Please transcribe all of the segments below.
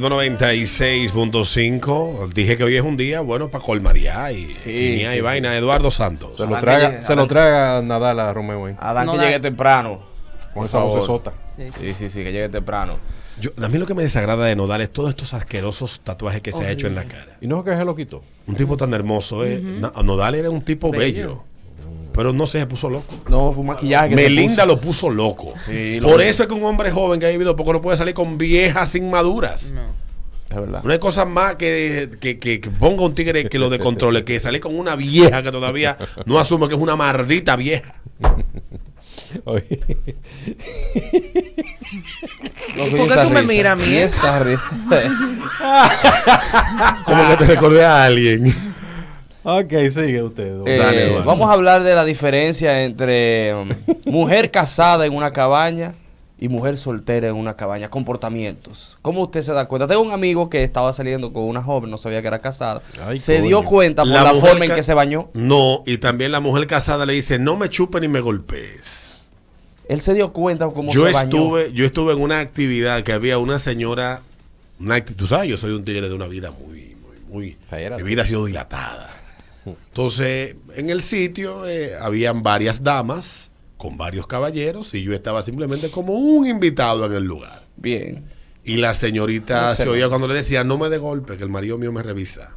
96.5. Dije que hoy es un día bueno para colmadear y, Sí, y, sí, vaina. Eduardo Santos. Se lo Adán traga, que- se lo traga Nadal a Romeo ahí, Adán No que llegue temprano. con esa voz sota. Sí, sí, sí, que llegue temprano. Yo- a mí lo que me desagrada de Nodal es todos estos asquerosos tatuajes que se ha hecho en la cara. Y no es que se lo quitó. Un tipo tan hermoso. eh. Nodal era un tipo bello. Pero no sé, se puso loco. No, fue un maquillaje que se Melinda puso. lo puso loco. Sí, lo Por eso es que un hombre joven que ha vivido poco no puede salir con viejas inmaduras. No. Es verdad. No hay cosa más que, que, que- que ponga un tigre que lo de controle, que salir con una vieja que todavía no asume que es una maldita vieja. Oye, ¿Por qué tú me risa. miras a mí, Y eh? esta risa. Como que te recordé a alguien. Ok, sigue usted. Eh, Dale, Eduardo. vamos a hablar de la diferencia entre um, mujer casada en una cabaña y mujer soltera en una cabaña. Comportamientos. ¿Cómo usted se da cuenta? Tengo un amigo que estaba saliendo con una joven, no sabía que era casada. Ay, se coño. dio cuenta por la, forma en que se bañó. No, y también la mujer casada le dice, no me chupen ni me golpees. Él se dio cuenta cómo Yo se bañó. estuve, yo estuve en una actividad que había una señora, una tú sabes, yo soy un tigre de una vida muy, muy, muy, mi vida ha sido dilatada. Entonces, en el sitio eh, habían varias damas con varios caballeros y yo estaba simplemente como un invitado en el lugar. Bien. Y la señorita se oía cuando le decía, no me de golpe, que el marido mío me revisa.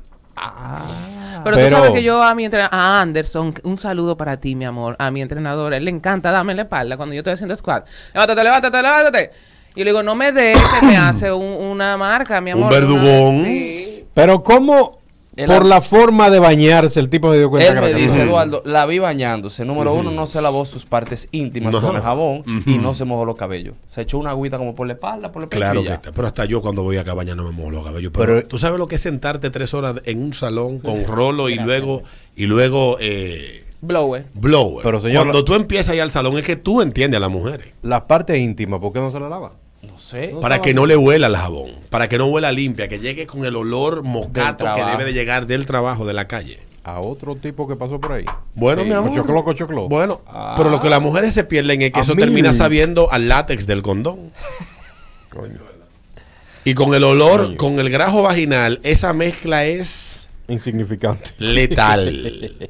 Pero, Pero- tú sabes que yo a mi entrenador, a Anderson, un saludo para ti, mi amor, a mi entrenador, él le encanta darme la espalda cuando yo estoy haciendo squat. Levántate, levántate, levántate. Y yo le digo, no me des, que me hace un- una marca, mi Un amor. verdugón. Una- sí. Pero ¿cómo, El por la forma de bañarse, el tipo se dio cuenta Él que me dice? Eduardo, la vi bañándose. Número uno, no se lavó sus partes íntimas No. con el jabón y no se mojó los cabellos. Se echó una agüita como por la espalda, por el pecho Claro que ya. está. Pero hasta yo cuando voy a cabaña no me mojo los cabellos. Pero, Pero- tú sabes lo que es sentarte tres horas en un salón con rolo y luego, y luego eh, Blower. blower. Pero, señor, cuando tú empiezas ahí al salón es que tú entiendes a las mujeres. Las partes íntimas, ¿por qué no se la lava? No sé. Para que no le huela el jabón. Para que no huela limpia. Que llegue con el olor mocato Del que debe de llegar del trabajo, de la calle. A otro tipo que pasó por ahí. Bueno, Sí. mi amor. Cochoclo, cochoclo. Bueno, Ah. pero lo que las mujeres se pierden es que eso termina sabiendo al látex del condón. Coño. Y con el olor, Coño. con el grajo vaginal, esa mezcla es Insignificante. letal. Real.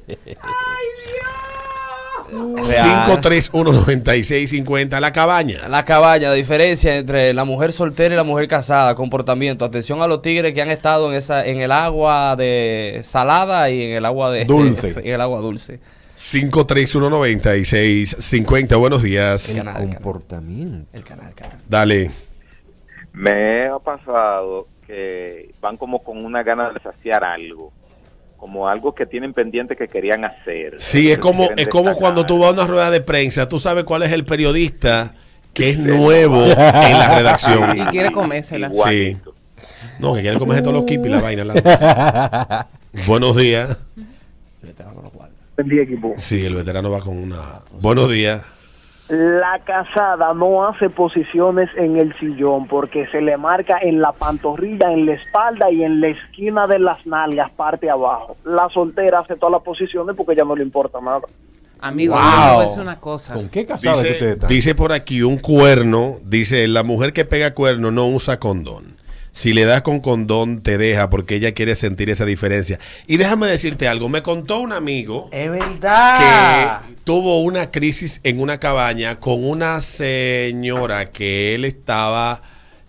5319650 la cabaña. La cabaña, la diferencia entre la mujer soltera y la mujer casada, comportamiento. Atención a los tigres que han estado en esa, en el agua de salada y en el agua de Dulce. en el agua dulce. 5319650. Buenos días. El canal. Comportamiento. El canal, el canal. Dale. Me ha pasado que van como con una gana de saciar algo, como algo que tienen pendiente que querían hacer. Sí, es como, es como cuando tú vas a una rueda de prensa, tú sabes cuál es el periodista que es nuevo en la redacción. Y quiere comérsela. Igualito. No, que quiere comerse todos los kipis y la vaina. la- Buenos días. Buen día, equipo. Sí, el veterano va con una. Buenos días. La casada no hace posiciones en el sillón porque se le marca en la pantorrilla, en la espalda y en la esquina de las nalgas, parte abajo. La soltera hace todas las posiciones porque ya no le importa nada. Amigo, Wow. decir una cosa. ¿Con qué casada que usted Dice, está? dice por aquí un cuerno, dice, la mujer que pega cuerno no usa condón. Si le das con condón, te deja porque ella quiere sentir esa diferencia. Y déjame decirte algo, me contó un amigo Es verdad. que tuvo una crisis en una cabaña con una señora que él estaba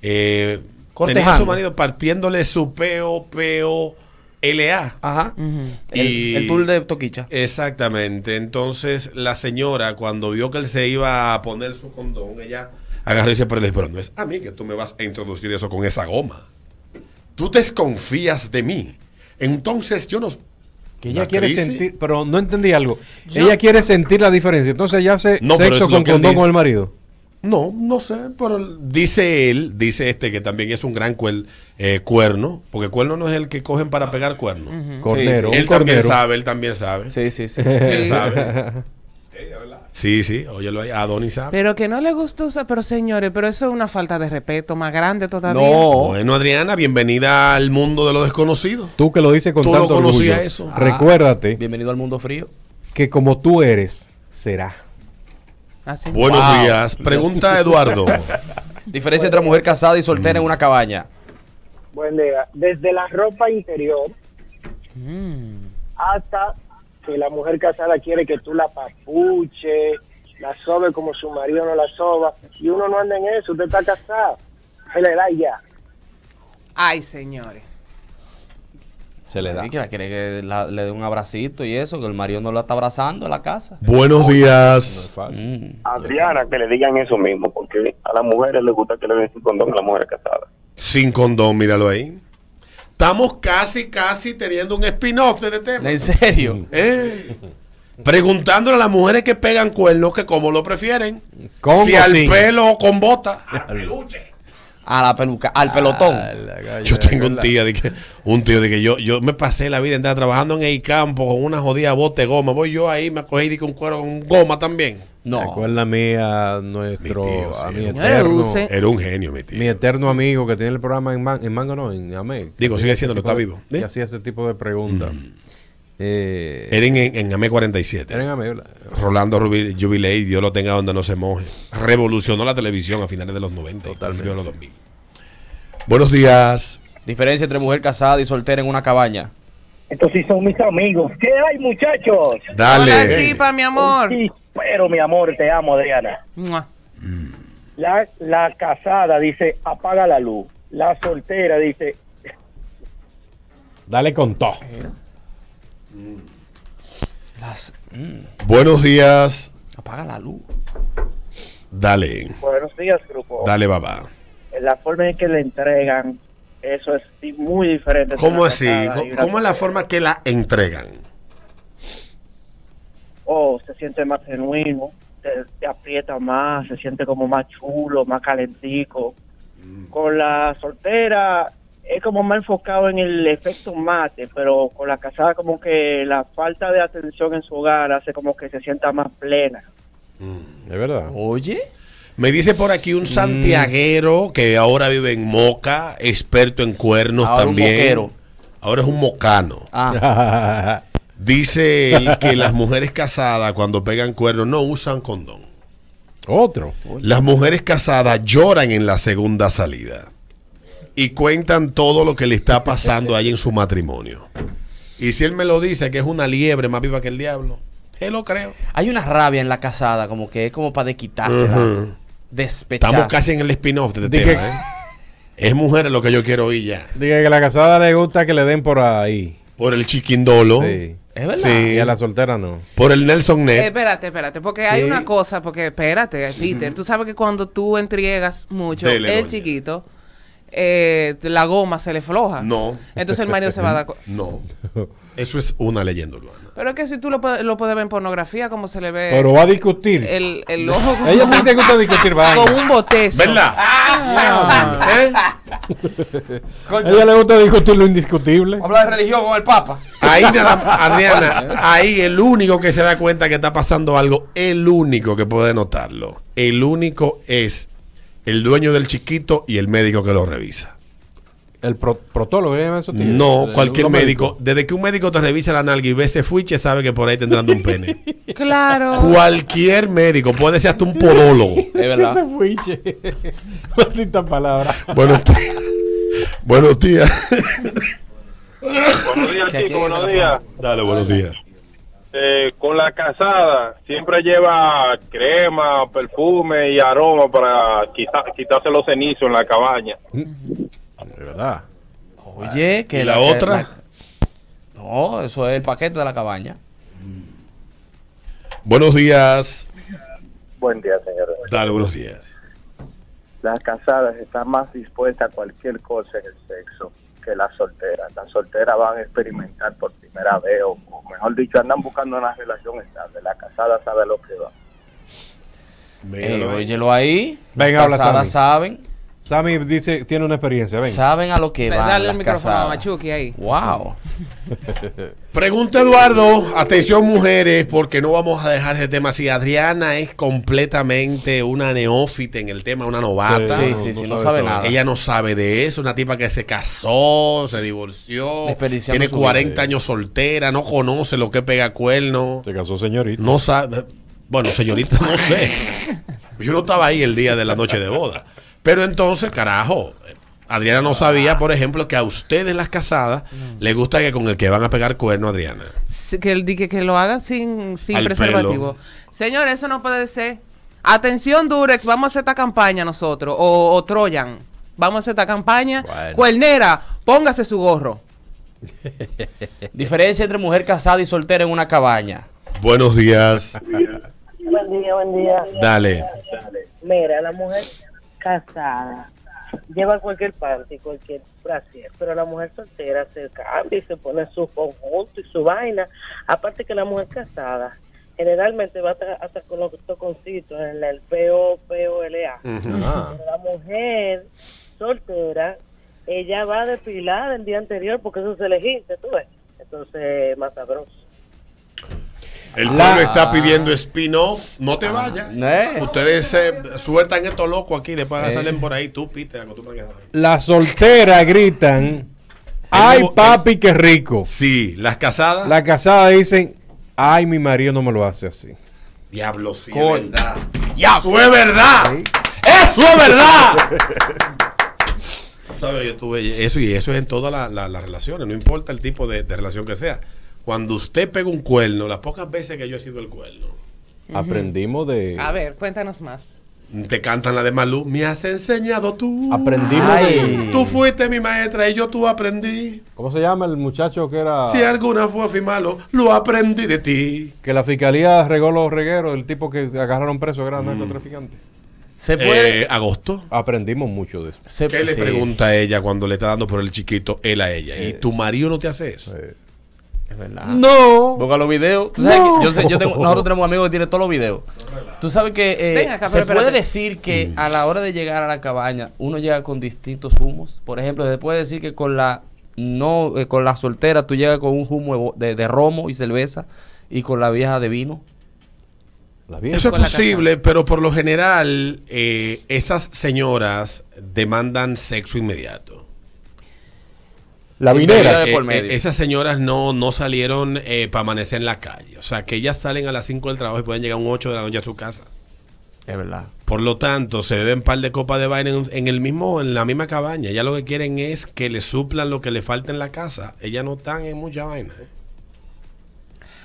eh, tenía a su marido partiéndole su peo, peo, LA. Ajá. El, Y- el tour de Toquicha. Exactamente. Entonces, la señora, cuando vio que él se iba a poner su condón, ella agarró y dice, pero, pero no es a mí que tú me vas a introducir eso con esa goma. Tú desconfías de mí. Entonces, yo no... Que ella ¿Una quiere crisis? sentir, pero no entendí algo. Ella quiere sentir la diferencia. Entonces ella hace No, sexo con condón con el marido. No, no sé, pero dice él, dice este que también es un gran cuel- eh, cuerno, porque cuerno no es el que cogen para pegar cuerno. Cornero. sí. Él también sabe, él también sabe. Sí, sí, sí. Él sabe. Sí, sí, óyelo ahí, Adonis sabe. Pero que no le gusta usar, pero señores, pero eso es una falta de respeto más grande todavía. No. Bueno, Adriana, bienvenida al mundo de lo desconocido. Tú que lo dices con Tú no tanto conocías orgullo. eso. Recuérdate Bienvenido al mundo frío. que como tú eres, será. Así. Buenos Wow. días. Pregunta Eduardo. Diferencia entre mujer casada y soltera en una cabaña. Buen día. Desde la ropa interior Mm. hasta que la mujer casada quiere que tú la papuche, la sobe como su marido no la soba. Y uno no anda en eso, usted está casado. Se le da ya. Ay, señores. Se le da. Y que la quiere que la- le dé un abracito y eso, que el marido no la está abrazando en la casa. Buenos No es días. fácil. Mm. Adriana, que le digan eso mismo, porque a las mujeres les gusta que le den su condón a las mujeres casadas. Sin condón, míralo ahí. Estamos casi, casi teniendo un spin-off de este tema. ¿En serio? ¿Eh? Preguntándole a las mujeres que pegan cuernos que cómo lo prefieren. ¿Con si al sin? pelo o con bota. A la peluca, al pelotón. Ah, la Yo tengo un tío de que, un tío de que yo, yo me pasé la vida entera trabajando en el campo con una jodida bote de goma. Voy yo ahí, me cogí de que un cuero con goma también. No. nuestro, Mi tío, a sí. mi eterno, Era un genio, mi tío. mi eterno amigo que tiene el programa en, Man- en Mango, no, en Amec. Digo, sigue siéndolo, está vivo. Y ¿Eh? hacía ese tipo de preguntas. Eh, Era en, en, en AME 47. era en ¿verdad? Rolando Jubilei, Dios lo tenga donde no se moje. Revolucionó la televisión a finales de los 90 y Totalmente. principios de los 2000. Buenos días. Diferencia entre mujer casada y soltera en una cabaña. Estos sí son mis amigos. ¿Qué hay, muchachos? Dale. Hola, chipa, mi amor. Sí, pero mi amor, te amo, Adriana. La, la casada dice, apaga la luz. La soltera dice, Dale con todo. Las, mm, Buenos días. apaga la luz. Dale. buenos días, grupo. Dale, papá. La forma en que le entregan, eso es muy diferente. ¿Cómo así? ¿Cómo, es la forma que la entregan? Oh, se siente más genuino, te, te aprieta más, se siente como más chulo, más calentico. Con la soltera es como más enfocado en el efecto mate, pero con la casada como que la falta de atención en su hogar hace como que se sienta más plena. Es verdad. Oye. Me dice por aquí Mm. un santiaguero que ahora vive en Moca, experto en cuernos Ahora un también. moquero. Ahora es un mocano. Ah, Dice él que las mujeres casadas cuando pegan cuernos no usan condón. Otro. Las mujeres casadas lloran en la segunda salida y cuentan todo lo que le está pasando ahí en su matrimonio. Y si él me lo dice que es una liebre más viva que el diablo, él lo creo. hay una rabia en la casada, como que es como para desquitársela. Ujú. Despechar. Estamos casi en el spin-off de este tema, ¿eh? Es mujeres lo que yo quiero oír ya. Diga que a la casada le gusta que le den por ahí. Por el chiquindolo. Sí. Es verdad. Sí. Y a la soltera no. Por el Nelson Eh, Net. espérate, espérate, porque hay una cosa, porque espérate, Peter, tú sabes que cuando tú entregas mucho, Dele, el doña. chiquito, eh, la goma se le floja. No. Entonces el marido se va a dar No. Eso es una leyenda urbana. Pero es que si tú lo, puedes- lo puedes ver en pornografía, como se le ve Pero va a discutir. el, el ojo A ella no te gusta discutir con un botezo. ¿Verdad? ¿Eh? A ella le gusta discutir lo indiscutible. Habla de religión con el Papa. Ahí nada, Adriana, ahí el único que se da cuenta que está pasando algo, el único que puede notarlo, el único es el dueño del chiquito y el médico que lo revisa. El pro- protólogo, ¿qué llaman esos tigres? No, El- cualquier médico. Desde que un médico te revisa la nalga y ve ese fuiche, sabe que por ahí tendrán un pene. Claro. Cualquier médico, puede ser hasta un podólogo. Es verdad. Ese fuiche. Maldita palabra. Buenos días. Buenos días. Buenos días, chicos, buenos días. Dale, buenos días. Eh, con la casada siempre lleva crema, perfume y aroma para quita- quitarse los cenizos en la cabaña. De verdad. Oye, que ¿Y la otra? No, eso es el paquete de la cabaña. Buenos días. Buen día, señor. Dale, buenos días. Las casadas están más dispuestas a cualquier cosa en el sexo que las solteras. Las solteras van a experimentar por primera vez, o, o mejor dicho, andan buscando una relación estable. La casada sabe lo que va. Eh, Míralo ahí. óyelo ahí. Venga, Las casadas saben. Sammy dice, tiene una experiencia, ven. Saben a lo que van Dale las el micrófono a casadas. Machuki ahí. Wow. Pregunta Eduardo, atención mujeres, porque no vamos a dejar ese tema así. Adriana es completamente una neófita en el tema, una novata. Sí, sí, sí, no sabe nada. Ella no sabe de eso, una tipa que se casó, se divorció, Desperdiciando tiene su 40 vida. años soltera, no conoce lo que pega cuerno, Se casó señorita. no sabe, bueno, señorita, no sé. Yo no estaba ahí el día de la noche de boda. Pero entonces, carajo, Adriana no sabía, por ejemplo, que a ustedes las casadas les gusta que con el que van a pegar cuerno, Adriana. Sí, Que, el- que, que lo hagan sin, sin Al preservativo. Señor, eso no puede ser. Atención, Durex, vamos a hacer esta campaña nosotros. O, o Troyan, vamos a hacer esta campaña. Bueno. Cuernera, póngase su gorro. Diferencia entre mujer casada y soltera en una cabaña. Buenos días. Buen día, buen día. Dale. Mira, la mujer casada lleva cualquier parte, cualquier brasier, pero la mujer soltera se cambia y se pone su conjunto y su vaina. Aparte que la mujer casada generalmente va hasta, hasta con los toconcitos en el PO, POLA. Ah. Pero la mujer soltera, ella va depilada el día anterior porque eso se le tú ves. Entonces, más sabroso. El La- pueblo está pidiendo spin-off. No te vayas. ¿Eh? Ustedes se sueltan estos locos aquí, después Eh. salen por ahí. Tú, Peter, Las solteras gritan, ay nuevo- papi, qué rico. Sí, las casadas. Las casadas dicen, ay mi marido no me lo hace así. Diablo, sí, es verdad. ¡Eso es verdad! ¡Eso es verdad! ¿Sabes? Yo tuve eso y eso es en todas la- la- las relaciones, no importa el tipo de, de relación que sea. Cuando usted pega un cuerno, las pocas veces que yo he sido el cuerno, Aprendimos de... A ver, cuéntanos más. te cantan la de Malú. Me has enseñado tú. Aprendimos Ay. de... Tú fuiste mi maestra y yo tú aprendí. ¿Cómo se llama el muchacho que era... Si alguna fue fui malo, lo aprendí de ti. Que la fiscalía regó los regueros, el tipo que agarraron preso era narcotraficante. Se puede. Eh, agosto. Aprendimos mucho de eso. ¿Qué le sí. pregunta a ella cuando le está dando por el chiquito él a ella? Eh. ¿Y tu marido no te hace eso? Es verdad. No. Ponga los videos. Tú sabes No. que yo sé- yo tengo- nosotros tenemos amigos que tienen todos los videos. Tú sabes que eh, acá, se pero puede espérate. decir que a la hora de llegar a la cabaña uno llega con distintos humos. Por ejemplo, se puede decir que con la no eh, con la soltera tú llegas con un humo de, bo- de- de romo y cerveza y con la vieja de vino. La vieja. Eso es posible, pero por lo general eh, esas señoras demandan sexo inmediato. La vinera. de por Eh, medio. eh, esas señoras no, no salieron para amanecer en la calle. O sea, que ellas salen a las 5 del trabajo y pueden llegar a un 8 de la noche a su casa. Es verdad. Por lo tanto, se beben un par de copas de vaina en, en el mismo, en la misma cabaña. Ellas lo que quieren es que le suplan lo que le falta en la casa. Ellas no están en mucha vaina. ¿eh?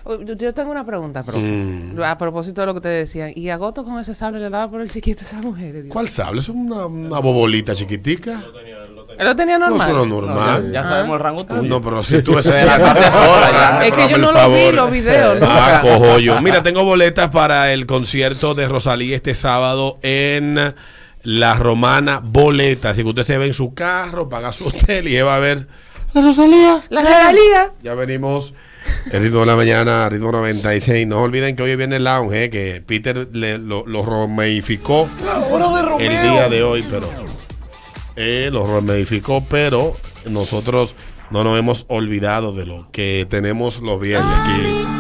Oh, Yo, tengo una pregunta, profe. Mm. A propósito de lo que te decían. ¿Y agosto con ese sable le daba por el chiquito a esa mujer? Dios? ¿Cuál sable? Es una, una bobolita chiquitica. Él lo tenía No, normal. no es No, normal. ya, ya sabemos el rango Ah, tuyo. No, pero si tú ya. Es que yo no lo vi, los videos, Ah, cojo yo. Mira, tengo boletas para el concierto de Rosalía este sábado en La Romana. Boletas. Así que usted se ve en su carro, paga su hotel y va a ver la Rosalía. La regalía. Ya venimos. El ritmo de la mañana, ritmo 96. No olviden que hoy viene el lounge, eh, que Peter le- lo, lo romeificó el día de hoy, pero eh, lo romeificó, pero nosotros no nos hemos olvidado de lo que tenemos los viernes aquí.